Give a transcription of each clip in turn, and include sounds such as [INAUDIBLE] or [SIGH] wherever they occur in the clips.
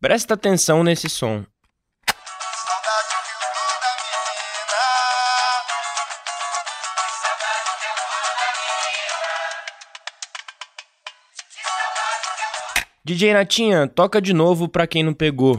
Presta atenção nesse som. DJ Natinha, toca de novo pra quem não pegou.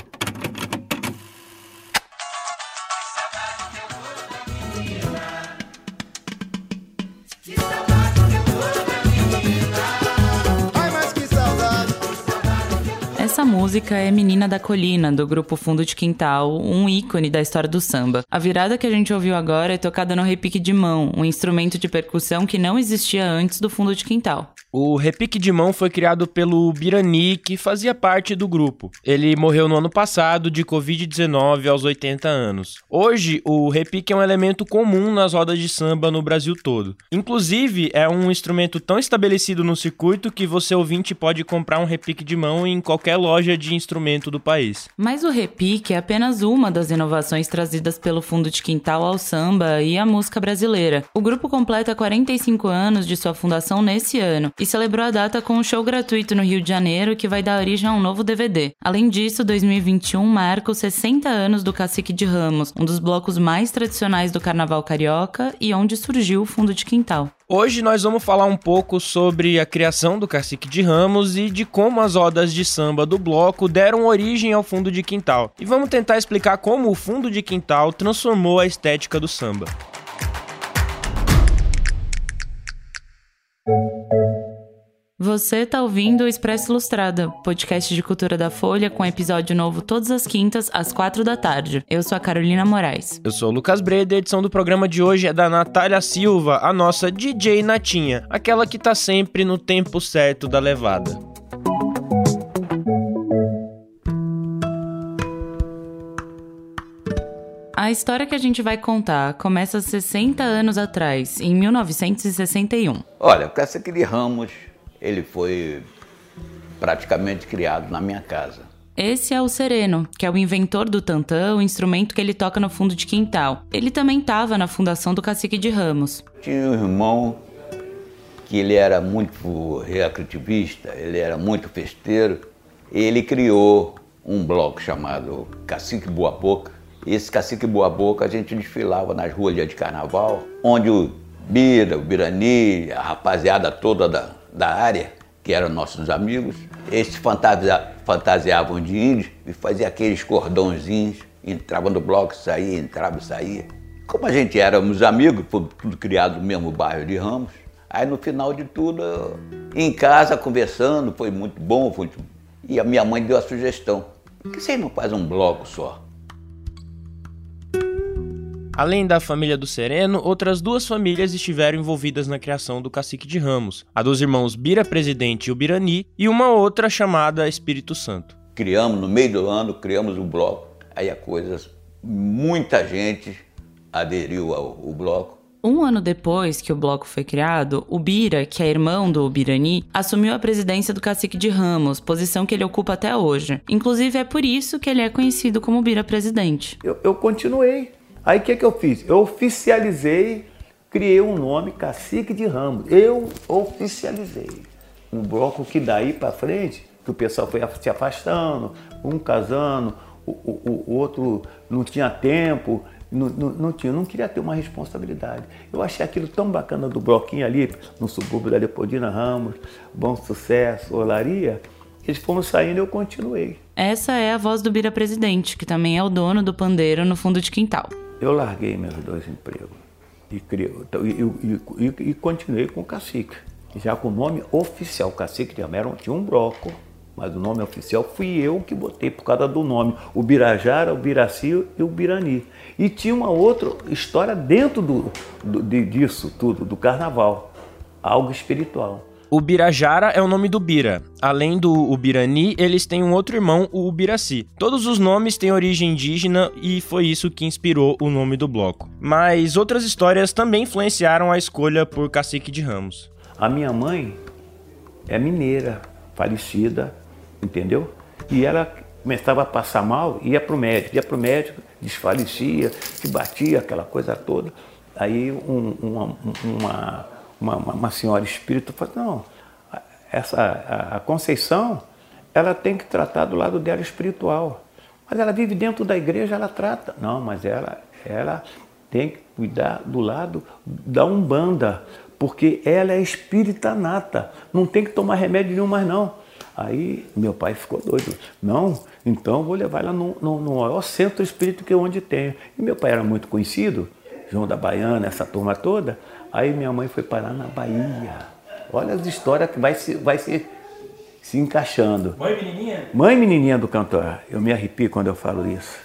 Música é Menina da Colina, do grupo Fundo de Quintal, um ícone da história do samba. A virada que a gente ouviu agora é tocada no repique de mão, um instrumento de percussão que não existia antes do Fundo de Quintal. O repique de mão foi criado pelo Birani, que fazia parte do grupo. Ele morreu no ano passado de Covid-19 aos 80 anos. Hoje, o repique é um elemento comum nas rodas de samba no Brasil todo. Inclusive, é um instrumento tão estabelecido no circuito que você ouvinte pode comprar um repique de mão em qualquer loja de instrumento do país. Mas o repique é apenas uma das inovações trazidas pelo Fundo de Quintal ao samba e à música brasileira. O grupo completa 45 anos de sua fundação nesse ano e celebrou a data com um show gratuito no Rio de Janeiro que vai dar origem a um novo DVD. Além disso, 2021 marca os 60 anos do Cacique de Ramos, um dos blocos mais tradicionais do carnaval carioca e onde surgiu o Fundo de Quintal. Hoje nós vamos falar um pouco sobre a criação do Cacique de Ramos e de como as rodas de samba do bloco deram origem ao fundo de quintal. E vamos tentar explicar como o fundo de quintal transformou a estética do samba. Você tá ouvindo o Expresso Ilustrada, podcast de cultura da Folha com episódio novo todas as quintas às quatro da tarde. Eu sou a Carolina Moraes. Eu sou o Lucas Breda e a edição do programa de hoje é da Natália Silva, a nossa DJ Natinha, aquela que tá sempre no tempo certo da levada. A história que a gente vai contar começa 60 anos atrás, em 1961. Olha, o Cacique de Ramos, ele foi praticamente criado na minha casa. Esse é o Sereno, que é o inventor do tantã, o instrumento que ele toca no fundo de quintal. Ele também estava na fundação do Cacique de Ramos. Tinha um irmão que ele era muito recreativista, ele era muito festeiro. Ele criou um bloco chamado Cacique Boa Boca. Esse Cacique Boa Boca a gente desfilava nas ruas de carnaval, onde o Bira, o Birani, a rapaziada toda da, da área, que eram nossos amigos, eles fantasia, fantasiavam de índios e faziam aqueles cordãozinhos, entrava no bloco, saía, entrava e saía. Como a gente éramos amigos, tudo criado no mesmo bairro de Ramos, aí no final de tudo, em casa, conversando, foi muito bom, foi muito... e a minha mãe deu a sugestão, por que você não faz um bloco só? Além da família do Sereno, outras duas famílias estiveram envolvidas na criação do Cacique de Ramos, a dos irmãos Bira Presidente e o Birani, e uma outra chamada Espírito Santo. Criamos, no meio do ano, criamos o um bloco, aí a coisa, muita gente aderiu ao, ao bloco. Um ano depois que o bloco foi criado, o Bira, que é irmão do Birani, assumiu a presidência do Cacique de Ramos, posição que ele ocupa até hoje. Inclusive é por isso que ele é conhecido como Bira Presidente. Eu, eu continuei Aí o que, que eu fiz? Eu oficializei, criei um nome, Cacique de Ramos. Eu oficializei. Um bloco que daí para frente, que o pessoal foi se afastando, um casando, o, o, o outro não tinha tempo, não, não, não, tinha, não queria ter uma responsabilidade. Eu achei aquilo tão bacana do bloquinho ali, no subúrbio da Leopoldina Ramos, Bom Sucesso, Olaria, eles foram saindo e eu continuei. Essa é a voz do Bira Presidente, que também é o dono do pandeiro no fundo de quintal. Eu larguei meus dois empregos e, criei, e, e, e, continuei com o cacique. Já com o nome oficial, cacique de América, tinha um bloco, mas o nome oficial fui eu que botei por causa do nome. O Birajara, o Biraci e o Birani. E tinha uma outra história dentro do, do, disso tudo, do carnaval, algo espiritual. O Birajara é o nome do Bira. Além do Ubirani, eles têm um outro irmão, o Ubiraci. Todos os nomes têm origem indígena e foi isso que inspirou o nome do bloco. Mas outras histórias também influenciaram a escolha por Cacique de Ramos. A minha mãe é mineira, falecida, entendeu? E ela começava a passar mal, ia para o médico, ia para o médico, desfalecia, se batia, aquela coisa toda. Aí um, uma, uma uma, uma, uma senhora espírita falou, não, essa, a, a Conceição, ela tem que tratar do lado dela espiritual. Mas ela vive dentro da igreja, ela trata. Não, mas ela, ela tem que cuidar do lado da Umbanda, porque ela é espírita nata. Não tem que tomar remédio nenhum mais não. Aí meu pai ficou doido. Não, então vou levar ela no, no, no maior centro espírita que é onde tenho. E meu pai era muito conhecido, João da Baiana, essa turma toda. Aí minha mãe foi parar na Bahia. Olha as histórias que vai se, vai se, se encaixando. Mãe menininha? Mãe menininha do cantor. Eu me arrepio quando eu falo isso.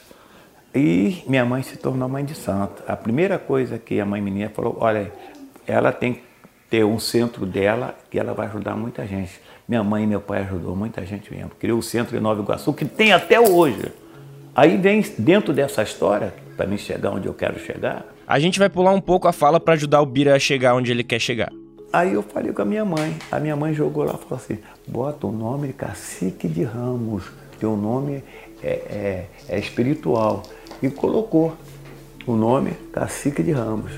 E minha mãe se tornou mãe de santo. A primeira coisa que a mãe menininha falou, olha, ela tem que ter um centro dela que ela vai ajudar muita gente. Minha mãe e meu pai ajudou muita gente mesmo. Criou o centro em Nova Iguaçu, que tem até hoje. Aí vem dentro dessa história, para mim chegar onde eu quero chegar, A gente vai pular um pouco a fala pra ajudar o Bira a chegar onde ele quer chegar. Aí eu falei com a minha mãe. A minha mãe jogou lá e falou assim: bota o nome Cacique de Ramos, teu nome é, é, é espiritual. E colocou o nome Cacique de Ramos.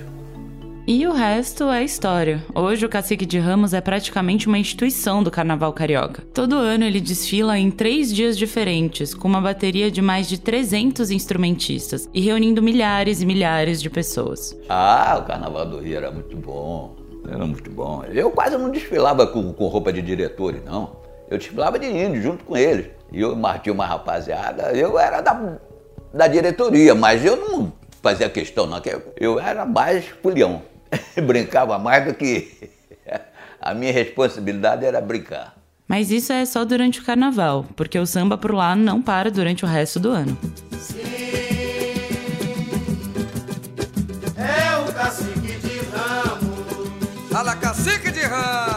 E o resto é história. Hoje o Cacique de Ramos é praticamente uma instituição do carnaval carioca. Todo ano ele desfila em três dias diferentes, com uma bateria de mais de 300 instrumentistas e reunindo milhares e milhares de pessoas. Ah, o Carnaval do Rio era muito bom. Era muito bom. Eu quase não desfilava com, com roupa de diretores, não. Eu desfilava de índio junto com eles. E eu marquei uma rapaziada, eu era da, da diretoria, mas eu não fazia questão, não. Eu, era mais pulião. [LAUGHS] Brincava mais do que. [LAUGHS] A minha responsabilidade era brincar. Mas isso é só durante o carnaval, porque o samba por lá não para durante o resto do ano. É o cacique de ramos, Fala cacique de ramo.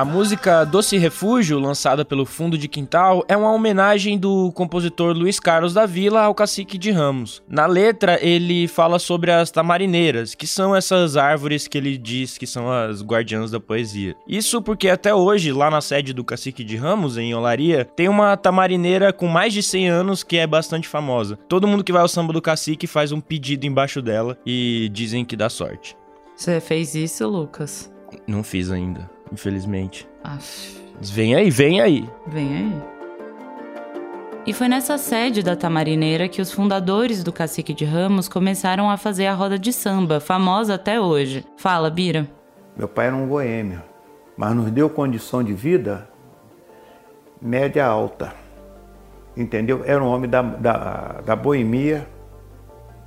A música Doce Refúgio, lançada pelo Fundo de Quintal, é uma homenagem do compositor Luiz Carlos da Vila ao Cacique de Ramos. Na letra, ele fala sobre as tamarineiras, que são essas árvores que ele diz que são as guardiãs da poesia. Isso porque até hoje, lá na sede do Cacique de Ramos, em Olaria, tem uma tamarineira com mais de 100 anos que é bastante famosa. Todo mundo que vai ao samba do Cacique faz um pedido embaixo dela e dizem que dá sorte. Você fez isso, Lucas? Não fiz ainda, infelizmente. Aff. Vem aí, vem aí. Vem aí. E foi nessa sede da Tamarineira que os fundadores do Cacique de Ramos começaram a fazer a roda de samba, famosa até hoje. Fala, Bira. Meu pai era um boêmio, mas nos deu condição de vida média alta. Entendeu? Era um homem da, da, da boemia,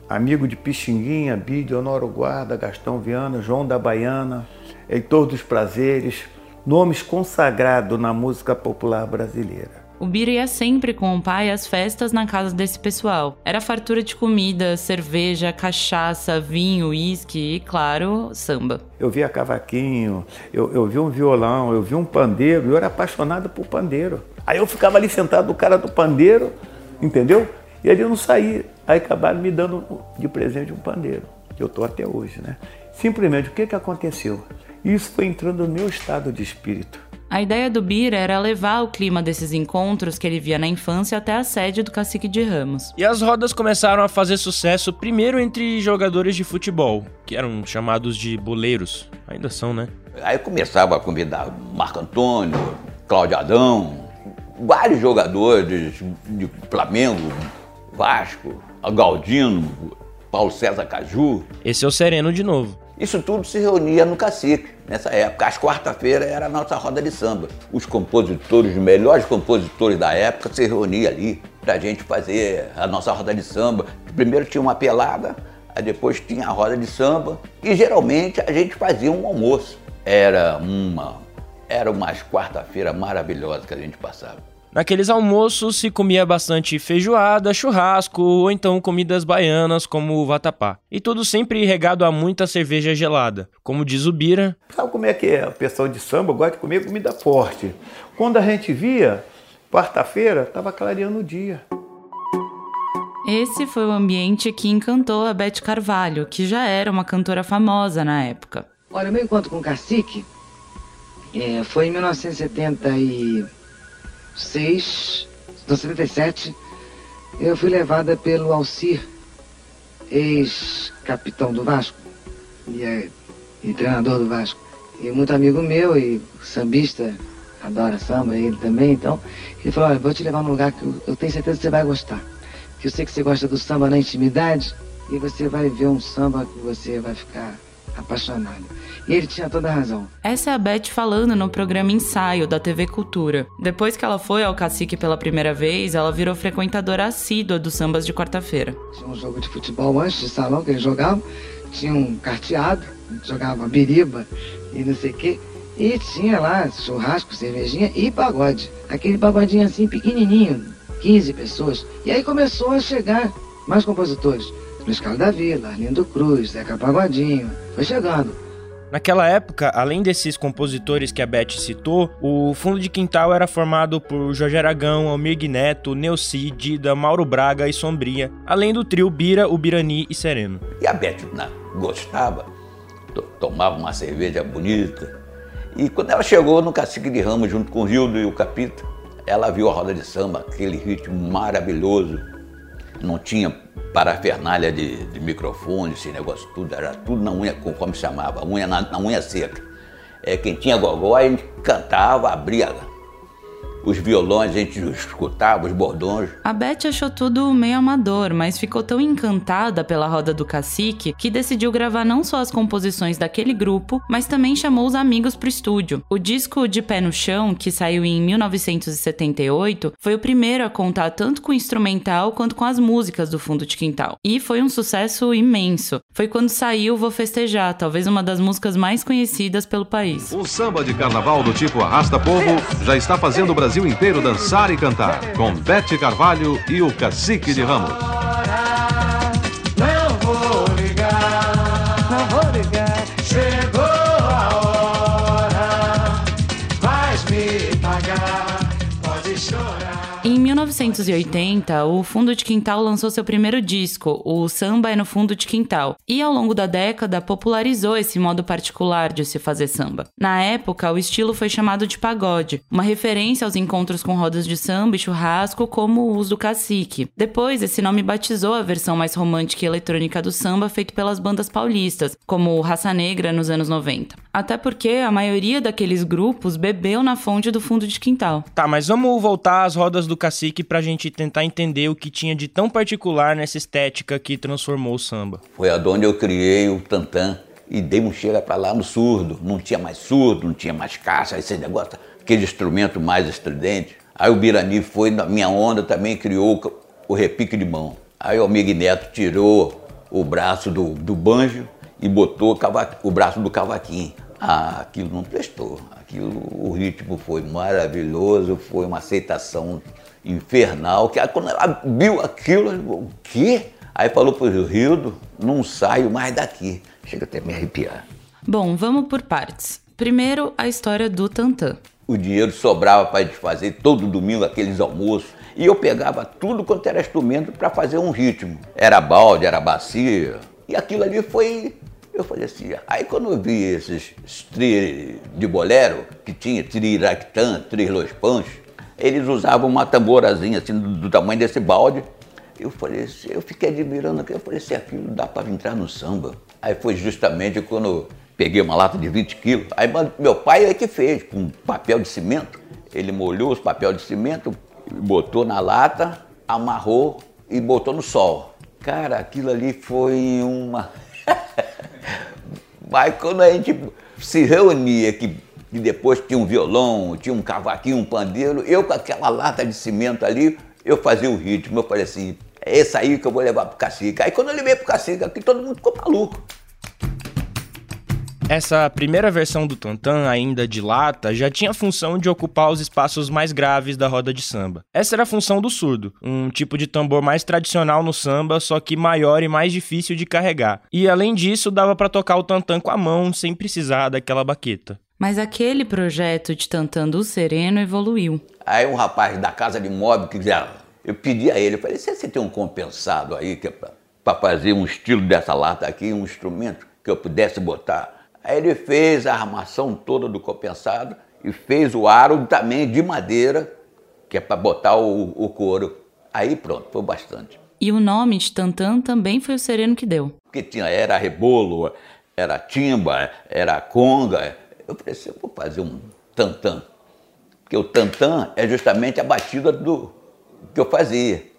amigo de Pixinguinha, Bide, Honório Guarda, Gastão Viana, João da Baiana, Heitor dos Prazeres, nomes consagrados na música popular brasileira. O Bira ia sempre com o pai às festas na casa desse pessoal. Era fartura de comida, cerveja, cachaça, vinho, uísque e, claro, samba. Eu via cavaquinho, eu, eu vi um violão, eu vi um pandeiro, eu era apaixonado por pandeiro. Aí eu ficava ali sentado do cara do pandeiro, entendeu? E ali eu não saía. Aí acabaram me dando de presente um pandeiro, que eu tô até hoje, né? Simplesmente, o que, que aconteceu? Isso foi entrando no meu estado de espírito. A ideia do Bira era levar o clima desses encontros que ele via na infância até a sede do Cacique de Ramos. E as rodas começaram a fazer sucesso primeiro entre jogadores de futebol, que eram chamados de boleiros. Ainda são, né? Aí começava a convidar Marco Antônio, Cláudio Adão, vários jogadores de Flamengo, Vasco, Galdino, Paulo César Caju. Esse é o Sereno de novo. Isso tudo se reunia no Cacique, nessa época. Às quarta-feiras era a nossa roda de samba. Os compositores, os melhores compositores da época se reuniam ali pra gente fazer a nossa roda de samba. Primeiro tinha uma pelada, depois tinha a roda de samba e geralmente a gente fazia um almoço. Era uma, era umas quarta-feira maravilhosa que a gente passava. Naqueles almoços se comia bastante feijoada, churrasco ou então comidas baianas como o vatapá. E tudo sempre regado a muita cerveja gelada. Como diz o Bira, Sabe como é que é? O pessoal de samba gosta de comer comida forte. Quando a gente via, quarta-feira, estava clareando o dia. Esse foi o ambiente que encantou a Beth Carvalho, que já era uma cantora famosa na época. Olha, o meu encontro com o Cacique é, foi em 1976, não, 77. Eu fui levada pelo Alcir, ex-capitão do Vasco e, é, e treinador do Vasco. E muito amigo meu e sambista, adora samba, ele também, então. Ele falou, olha, vou te levar num lugar que eu tenho certeza que você vai gostar. Que eu sei que você gosta do samba na intimidade e você vai ver um samba que você vai ficar apaixonado. E ele tinha toda a razão. Essa é a Beth falando no programa Ensaio da TV Cultura. Depois que ela foi ao Cacique pela primeira vez, ela virou frequentadora assídua dos sambas de quarta-feira. Tinha um jogo de futebol antes de salão que eles jogavam, tinha um carteado, jogava biriba e não sei o quê. E tinha lá churrasco, cervejinha e pagode. Aquele pagodinho assim pequenininho, 15 pessoas. E aí começou a chegar mais compositores. Luiz Carlos da Vila, Arlindo Cruz, Zeca Pagodinho. Foi chegando. Naquela época, além desses compositores que a Beth citou, o fundo de quintal era formado por Jorge Aragão, Almir Neto, Neuci, Dida, Mauro Braga e Sombria, além do trio Bira, o Birani e Sereno. E a Beth na- gostava, to- tomava uma cerveja bonita. E quando ela chegou no Cacique de Ramos, junto com o Rildo e o Capita, ela viu a roda de samba, aquele ritmo maravilhoso. Não tinha parafernália de, de microfone, esse negócio tudo, era tudo na unha, conforme chamava, unha na, na unha seca. É, quem tinha gogó, a gente cantava, abria os violões, a gente escutava, os bordões. A Beth achou tudo meio amador, mas ficou tão encantada pela roda do cacique que decidiu gravar não só as composições daquele grupo, mas também chamou os amigos pro estúdio. O disco De Pé no Chão, que saiu em 1978, foi o primeiro a contar tanto com o instrumental quanto com as músicas do fundo de quintal. E foi um sucesso imenso. Foi quando saiu Vou Festejar, talvez uma das músicas mais conhecidas pelo país. O samba de carnaval do tipo Arrasta Povo já está fazendo o Brasil inteiro dançar e cantar, com Bete Carvalho e o Cacique de Ramos. 1980, o Fundo de Quintal lançou seu primeiro disco, o Samba é no Fundo de Quintal, e ao longo da década popularizou esse modo particular de se fazer samba. Na época, o estilo foi chamado de pagode, uma referência aos encontros com rodas de samba e churrasco como os do cacique. Depois, esse nome batizou a versão mais romântica e eletrônica do samba feito pelas bandas paulistas, como Raça Negra nos anos 90. Até porque a maioria daqueles grupos bebeu na fonte do Fundo de Quintal. Tá, mas vamos voltar às rodas do cacique pra gente tentar entender o que tinha de tão particular nessa estética que transformou o samba. Foi aonde eu criei o tantã e dei um pra lá no surdo. Não tinha mais surdo, não tinha mais caixa, esse negócio, aquele instrumento mais estridente. Aí o Birani foi na minha onda também criou o- o repique de mão. Aí o Amigo Neto tirou o braço do, do banjo e botou o, cava- o braço do cavaquinho. Ah, aquilo não prestou. Aquilo, o ritmo foi maravilhoso, foi uma aceitação infernal. Que quando ela viu aquilo, ela falou, o quê? Aí falou pro Rildo, não saio mais daqui. Chega até a me arrepiar. Bom, vamos por partes. Primeiro, a história do Tantan. O dinheiro sobrava para gente fazer todo domingo aqueles almoços. E eu pegava tudo quanto era instrumento para fazer um ritmo. Era balde, era bacia. E aquilo ali foi. Eu falei assim. Aí quando eu vi esses tri de bolero, que tinha tri ractan, tri los panchos, eles usavam uma tamborazinha assim do, do tamanho desse balde. Eu falei eu fiquei admirando aquilo, eu falei assim, aquilo dá para entrar no samba. Aí foi justamente quando peguei uma lata de 20 quilos. Aí meu pai é que fez, com papel de cimento. Ele molhou os papel de cimento, botou na lata, amarrou e botou no sol. Cara, aquilo ali foi uma. [LAUGHS] Mas quando a gente se reunia, que, que depois tinha um violão, tinha um cavaquinho, um pandeiro, eu com aquela lata de cimento ali, eu fazia o ritmo. Eu falei assim, é esse aí que eu vou levar pro cacique. Aí quando eu levei pro cacique, aqui todo mundo ficou maluco. Essa primeira versão do Tantan, ainda de lata, já tinha a função de ocupar os espaços mais graves da roda de samba. Essa era a função do surdo, um tipo de tambor mais tradicional no samba, só que maior e mais difícil de carregar. E além disso, dava pra tocar o Tantan com a mão, sem precisar daquela baqueta. Mas aquele projeto de Tantan do Sereno evoluiu. Aí um rapaz da casa de móvel que dizia, Eu pedi a ele, eu falei, se você tem um compensado aí que é para fazer um estilo dessa lata aqui, um instrumento que eu pudesse botar. Aí ele fez a armação toda do compensado e fez o aro também de madeira, que é para botar o, o couro. Aí pronto, foi bastante. E o nome de Tantan também foi o Sereno que deu. Porque tinha, era rebolo, era timba, era conga. Eu falei assim, eu vou fazer um tantã. Porque o tantã é justamente a batida do que eu fazia.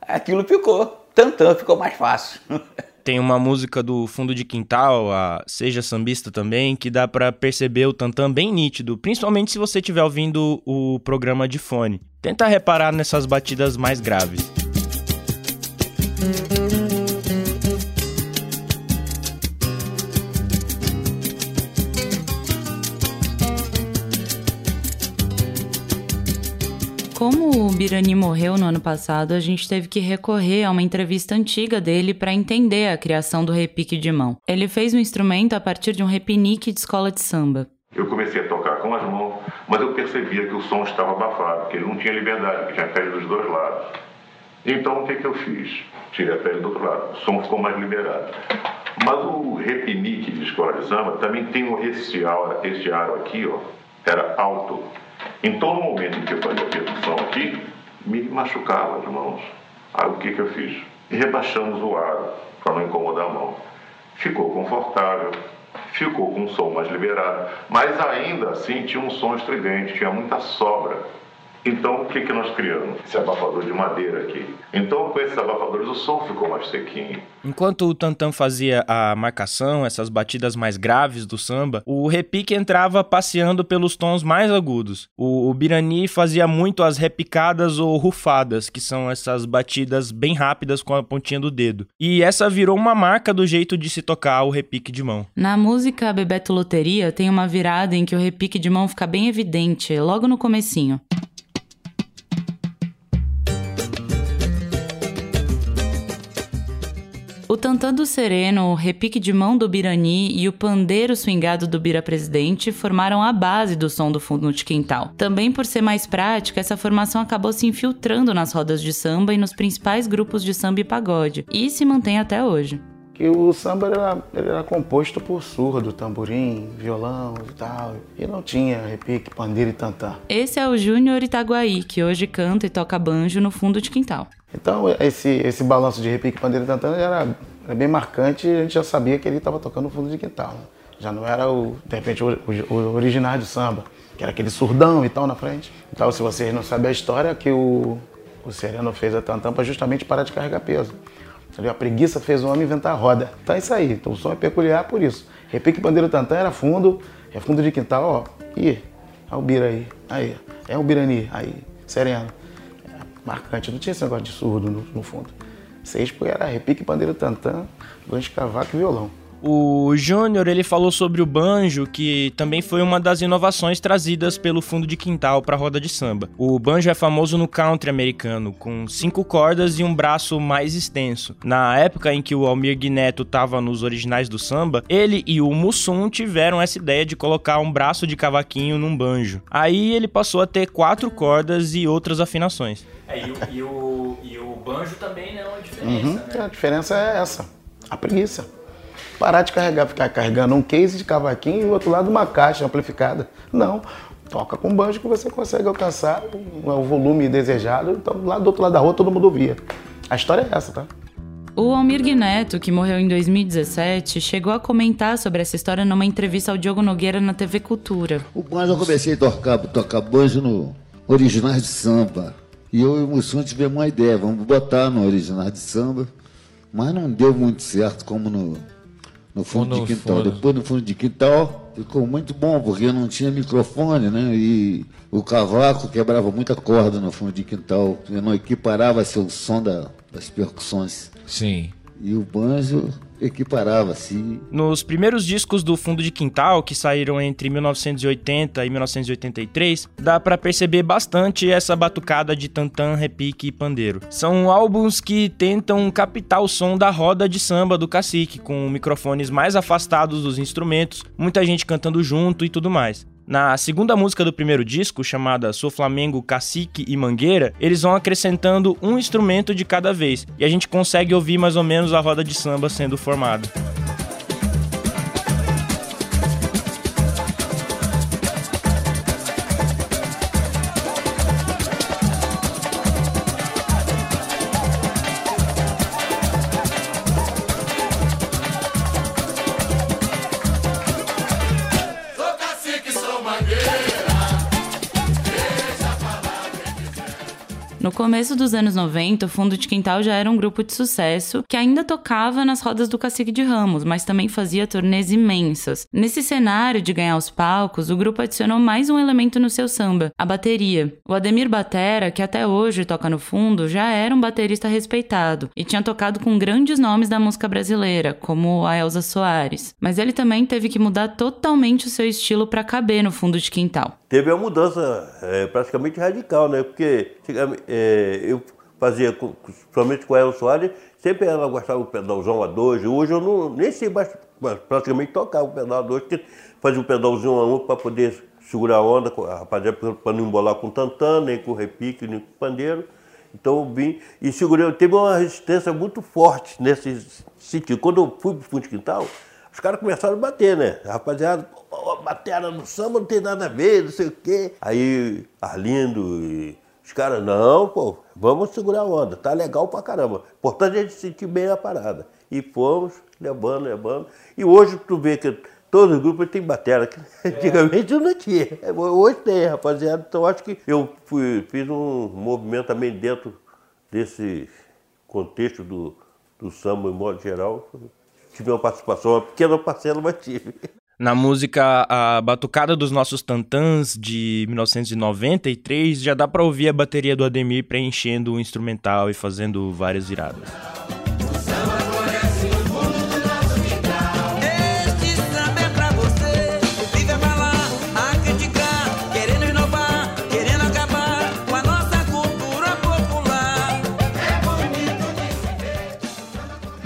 Aquilo ficou, tantã ficou mais fácil. [LAUGHS] Tem uma música do Fundo de Quintal, a Seja Sambista também, que dá pra perceber o tantã bem nítido, principalmente se você estiver ouvindo o programa de fone. Tenta reparar nessas batidas mais graves. Como o Birani morreu no ano passado, a gente teve que recorrer a uma entrevista antiga dele para entender a criação do repique de mão. Ele fez o um instrumento a partir de um repinique de escola de samba. Eu comecei a tocar com as mãos, mas eu percebia que o som estava abafado, que ele não tinha liberdade, que tinha pele dos dois lados. Então o que, que eu fiz? Tirei a pele do outro lado, o som ficou mais liberado. Mas o repinique de escola de samba também tem esse aro, esse aro aqui, ó, era alto. Então, no momento em que eu fazia percussão aqui, me machucava as mãos. Aí o que, que eu fiz? Rebaixamos o aro para não incomodar a mão. Ficou confortável, ficou com um som mais liberado, mas ainda assim tinha um som estridente, tinha muita sobra. Então, o que, que nós criamos? Esse abafador de madeira aqui. Então, com esses abafadores, o som ficou mais sequinho. Enquanto o Tantan fazia a marcação, essas batidas mais graves do samba, o repique entrava passeando pelos tons mais agudos. O, o Birani fazia muito as repicadas ou rufadas, que são essas batidas bem rápidas com a pontinha do dedo. E essa virou uma marca do jeito de se tocar o repique de mão. Na música Bebeto Loteria tem uma virada em que o repique de mão fica bem evidente, logo no comecinho. O tantã do sereno, o repique de mão do birani e o pandeiro swingado do bira presidente formaram a base do som do fundo de quintal. Também por ser mais prática, essa formação acabou se infiltrando nas rodas de samba e nos principais grupos de samba e pagode, e se mantém até hoje. Que o samba era, era composto por surdo, tamborim, violão e tal, e não tinha repique, pandeiro e tantã. Esse é o Júnior Itaguaí, que hoje canta e toca banjo no fundo de quintal. Então, esse, esse balanço de repique, pandeiro tantã era, era bem marcante e a gente já sabia que ele estava tocando no fundo de quintal. Né? Já não era, o, de repente, o, o, o original do samba, que era aquele surdão e tal na frente. Então, se vocês não sabem a história, que o, o Sereno fez a tantã para justamente parar de carregar peso. A preguiça fez o homem inventar a roda. Então é isso aí. Então o som é peculiar por isso. Repique pandeiro tantã era fundo, é fundo de quintal, ó. Ih, olha o bira aí. Aí, é o birani. Aí, sereno marcante. Não tinha esse negócio de surdo no, no fundo. Seis porque era repique, pandeiro tantã, gancho, cavaco e violão. O Júnior ele falou sobre o banjo, que também foi uma das inovações trazidas pelo fundo de quintal para a roda de samba. O banjo é famoso no country americano, com cinco cordas e um braço mais extenso. Na época em que o Almir Guineto estava nos originais do samba, ele e o Mussum tiveram essa ideia de colocar um braço de cavaquinho num banjo. Aí ele passou a ter quatro cordas e outras afinações. É, e, o, e, o, e o banjo também não é uma diferença, Uhum, né? A diferença é essa, a preguiça. Parar de carregar, ficar carregando um case de cavaquinho e o outro lado uma caixa amplificada. Não, toca com banjo que você consegue alcançar o volume desejado. Então, lá do outro lado da rua todo mundo ouvia. A história é essa, tá? O Almir Guineto, que morreu em 2017, chegou a comentar sobre essa história numa entrevista ao Diogo Nogueira na TV Cultura. O banjo eu comecei a tocar, tocar banjo no Originais de Samba. E eu e o Mussum tivemos uma ideia, vamos botar no Originais de Samba. Mas não deu muito certo como no, no fundo No de quintal. fundo. Depois no fundo de quintal ficou muito bom, porque não tinha microfone, né? E o cavaco quebrava muita corda no fundo de quintal. E não equiparava-se o som da- das percussões. Sim. E o banjo equiparava-se. Nos primeiros discos do Fundo de Quintal, que saíram entre 1980 e 1983, dá pra perceber bastante essa batucada de tantã, repique e pandeiro. São álbuns que tentam captar o som da roda de samba do cacique, com microfones mais afastados dos instrumentos, muita gente cantando junto e tudo mais. Na segunda música do primeiro disco, chamada Sou Flamengo, Cacique e Mangueira, eles vão acrescentando um instrumento de cada vez, e a gente consegue ouvir mais ou menos a roda de samba sendo formada. Começo dos anos 90, o Fundo de Quintal já era um grupo de sucesso que ainda tocava nas rodas do Cacique de Ramos, mas também fazia turnês imensas. Nesse cenário de ganhar os palcos, o grupo adicionou mais um elemento no seu samba, a bateria. O Ademir Batera, que até hoje toca no fundo, já era um baterista respeitado e tinha tocado com grandes nomes da música brasileira, como a Elza Soares. Mas ele também teve que mudar totalmente o seu estilo para caber no Fundo de Quintal. Teve uma mudança é, praticamente radical, né? Porque é, eu fazia, com- principalmente com a Soares, sempre ela gostava do pedalzão a dois. Hoje eu não, nem sei mais, praticamente tocar o pedal a dois, porque fazia um pedalzinho a um para poder segurar a onda, a rapaziada, para não embolar com tantã, nem com repique, nem com pandeiro. Então eu vim e segurei. Teve uma resistência muito forte nesse sentido. Quando eu fui para o fundo de quintal, os caras começaram a bater, né? A rapaziada, "Pô, batera no samba não tem nada a ver, não sei o quê. Aí Arlindo e os caras, não, pô, vamos segurar a onda, tá legal pra caramba. Importante é a gente sentir bem a parada. E fomos levando, levando. E hoje tu vê que todos os grupos têm batera, que [LAUGHS] antigamente não tinha. Hoje tem, rapaziada. Então acho que eu fui, fiz um movimento também dentro desse contexto do, do samba, em modo geral. Tive uma participação, uma pequena parcela, mas tive. Na música A Batucada dos Nossos Tantãs, de 1993, já dá pra ouvir a bateria do Ademir preenchendo o instrumental e fazendo várias viradas.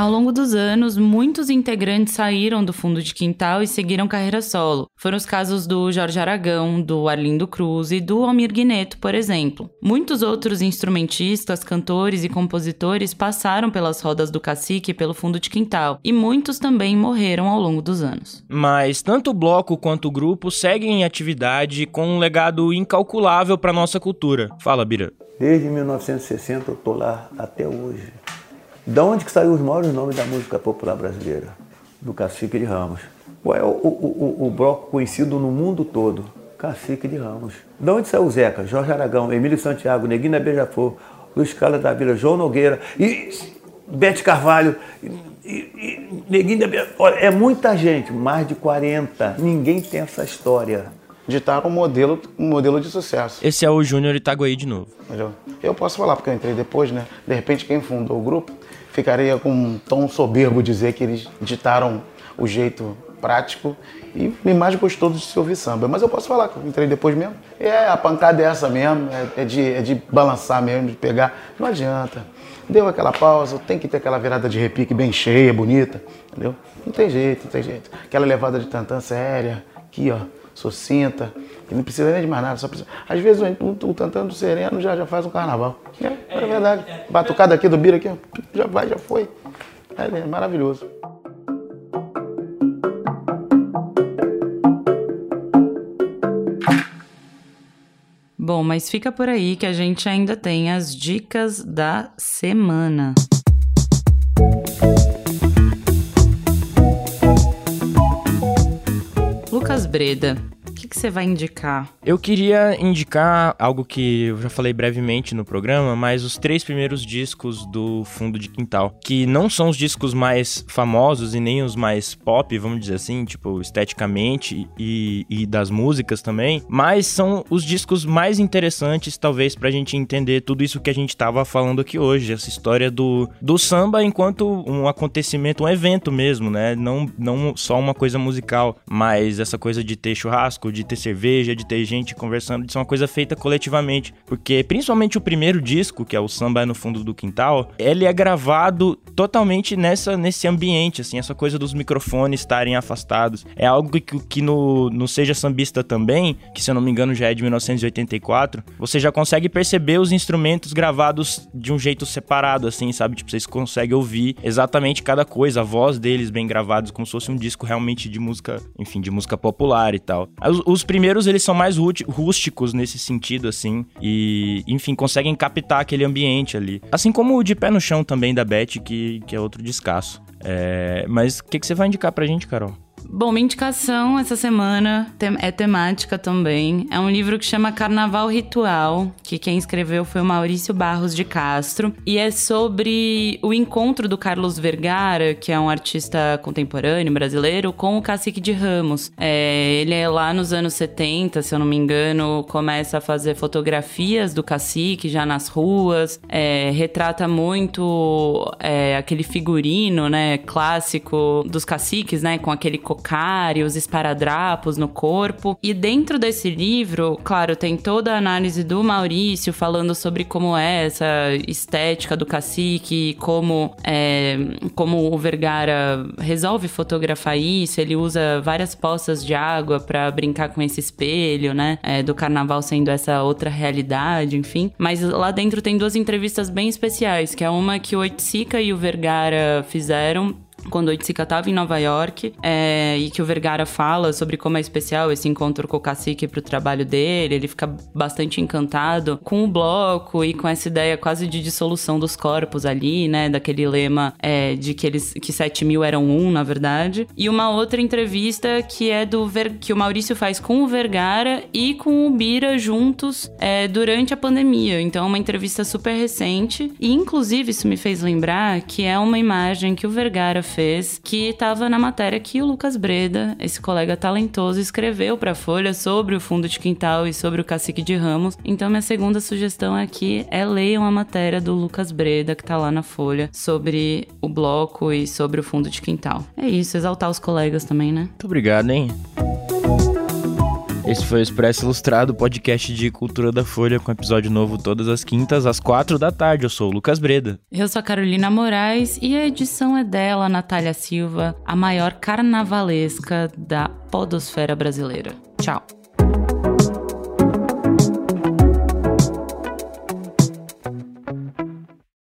Ao longo dos anos, muitos integrantes saíram do fundo de quintal e seguiram carreira solo. Foram os casos do Jorge Aragão, do Arlindo Cruz e do Almir Guineto, por exemplo. Muitos outros instrumentistas, cantores e compositores passaram pelas rodas do cacique e pelo fundo de quintal, e muitos também morreram ao longo dos anos. Mas tanto o bloco quanto o grupo seguem em atividade com um legado incalculável pra nossa cultura. Fala, Bira. Desde 1960 eu tô lá até hoje. Da onde que saiu os maiores nomes da música popular brasileira? Do Cacique de Ramos. Qual é o, o, o, o bloco conhecido no mundo todo? Cacique de Ramos. Da onde saiu o Zeca? Jorge Aragão, Emílio Santiago, Neguina Beija-Flor, Luiz Carlos da Vila, João Nogueira e Bete Carvalho. E, e, e Beija- Olha, é muita gente, mais de 40. Ninguém tem essa história. Ditaram um modelo, um modelo de sucesso. Esse é o Júnior Itaguaí de novo. Eu posso falar porque eu entrei depois, né? De repente, quem fundou o grupo ficaria com um tom soberbo dizer que eles ditaram o jeito prático e e mais gostoso de se ouvir samba. Mas eu posso falar que eu entrei depois mesmo. É, a pancada é essa mesmo, é, é de, é de balançar mesmo, de pegar. Não adianta. Deu aquela pausa, tem que ter aquela virada de repique bem cheia, bonita, entendeu? Não tem jeito, não tem jeito. Aquela levada de tantã séria, aqui ó, sucinta, que não precisa nem de mais nada, só precisa... Às vezes o, o, o tantã do sereno já, já faz um carnaval. É, é verdade. Batucada aqui do Bira aqui, ó, já vai, já foi. É, é maravilhoso. Bom, mas fica por aí que a gente ainda tem as dicas da semana. Breda, que, você vai indicar? Eu queria indicar algo que eu já falei brevemente no programa, mas os três primeiros discos do Fundo de Quintal, que não são os discos mais famosos e nem os mais pop, vamos dizer assim, tipo, esteticamente e, e das músicas também, mas são os discos mais interessantes, talvez, pra gente entender tudo isso que a gente tava falando aqui hoje, essa história do, do samba enquanto um acontecimento, um evento mesmo, né? Não, não só uma coisa musical, mas essa coisa de ter churrasco, de ter cerveja, de ter gente conversando, de ser uma coisa feita coletivamente. Porque principalmente o primeiro disco, que é o Samba é no Fundo do Quintal, ele é gravado totalmente nessa, nesse ambiente, assim, essa coisa dos microfones estarem afastados. É algo que, que no, no Seja Sambista também, que se eu não me engano já é de 1984, você já consegue perceber os instrumentos gravados de um jeito separado, assim, sabe? Tipo, vocês conseguem ouvir exatamente cada coisa, a voz deles bem gravados, como se fosse um disco realmente de música, enfim, de música popular e tal. Os, os primeiros, eles são mais rústicos nesse sentido, assim, e, enfim, conseguem captar aquele ambiente ali. Assim como o De Pé no Chão também da Beth, que, que é outro descasso. É, mas o que, que você vai indicar pra gente, Carol? Bom, minha indicação essa semana é temática também. É um livro que chama Carnaval Ritual, que quem escreveu foi o Maurício Barros de Castro. E é sobre o encontro do Carlos Vergara, que é um artista contemporâneo brasileiro, com o Cacique de Ramos. É, ele é lá nos anos 70, se eu não me engano, começa a fazer fotografias do Cacique já nas ruas, é, retrata muito é, aquele figurino, né, clássico dos caciques, né, com aquele cocário, os esparadrapos no corpo. E dentro desse livro, claro, tem toda a análise do Maurício falando sobre como é essa estética do cacique, como, é, como o Vergara resolve fotografar isso. Ele usa várias poças de água para brincar com esse espelho, né? É, do carnaval sendo essa outra realidade, enfim. Mas lá dentro tem duas entrevistas bem especiais, que é uma que o Oiticica e o Vergara fizeram quando Oiticica estava em Nova York é, e que o Vergara fala sobre como é especial esse encontro com o cacique para o trabalho dele. Ele fica bastante encantado com o bloco e com essa ideia quase de dissolução dos corpos ali, né? Daquele lema é, de que eles que 7 mil eram um, na verdade. E uma outra entrevista que é do Ver, que o Maurício faz com o Vergara e com o Bira juntos é, durante a pandemia. Então, é uma entrevista super recente. E, inclusive, isso me fez lembrar que é uma imagem que o Vergara fez, que estava na matéria que o Lucas Breda, esse colega talentoso, escreveu para a Folha sobre o fundo de quintal e sobre o cacique de Ramos. Então, minha segunda sugestão aqui é leiam a matéria do Lucas Breda, que tá lá na Folha, sobre o bloco e sobre o fundo de quintal. É isso, exaltar os colegas também, né? Muito obrigado, hein? Esse foi o Expresso Ilustrado, podcast de cultura da Folha, com episódio novo todas as quintas, às quatro da tarde. Eu sou o Lucas Breda. Eu sou a Carolina Moraes e a edição é dela, Natália Silva, a maior carnavalesca da podosfera brasileira. Tchau.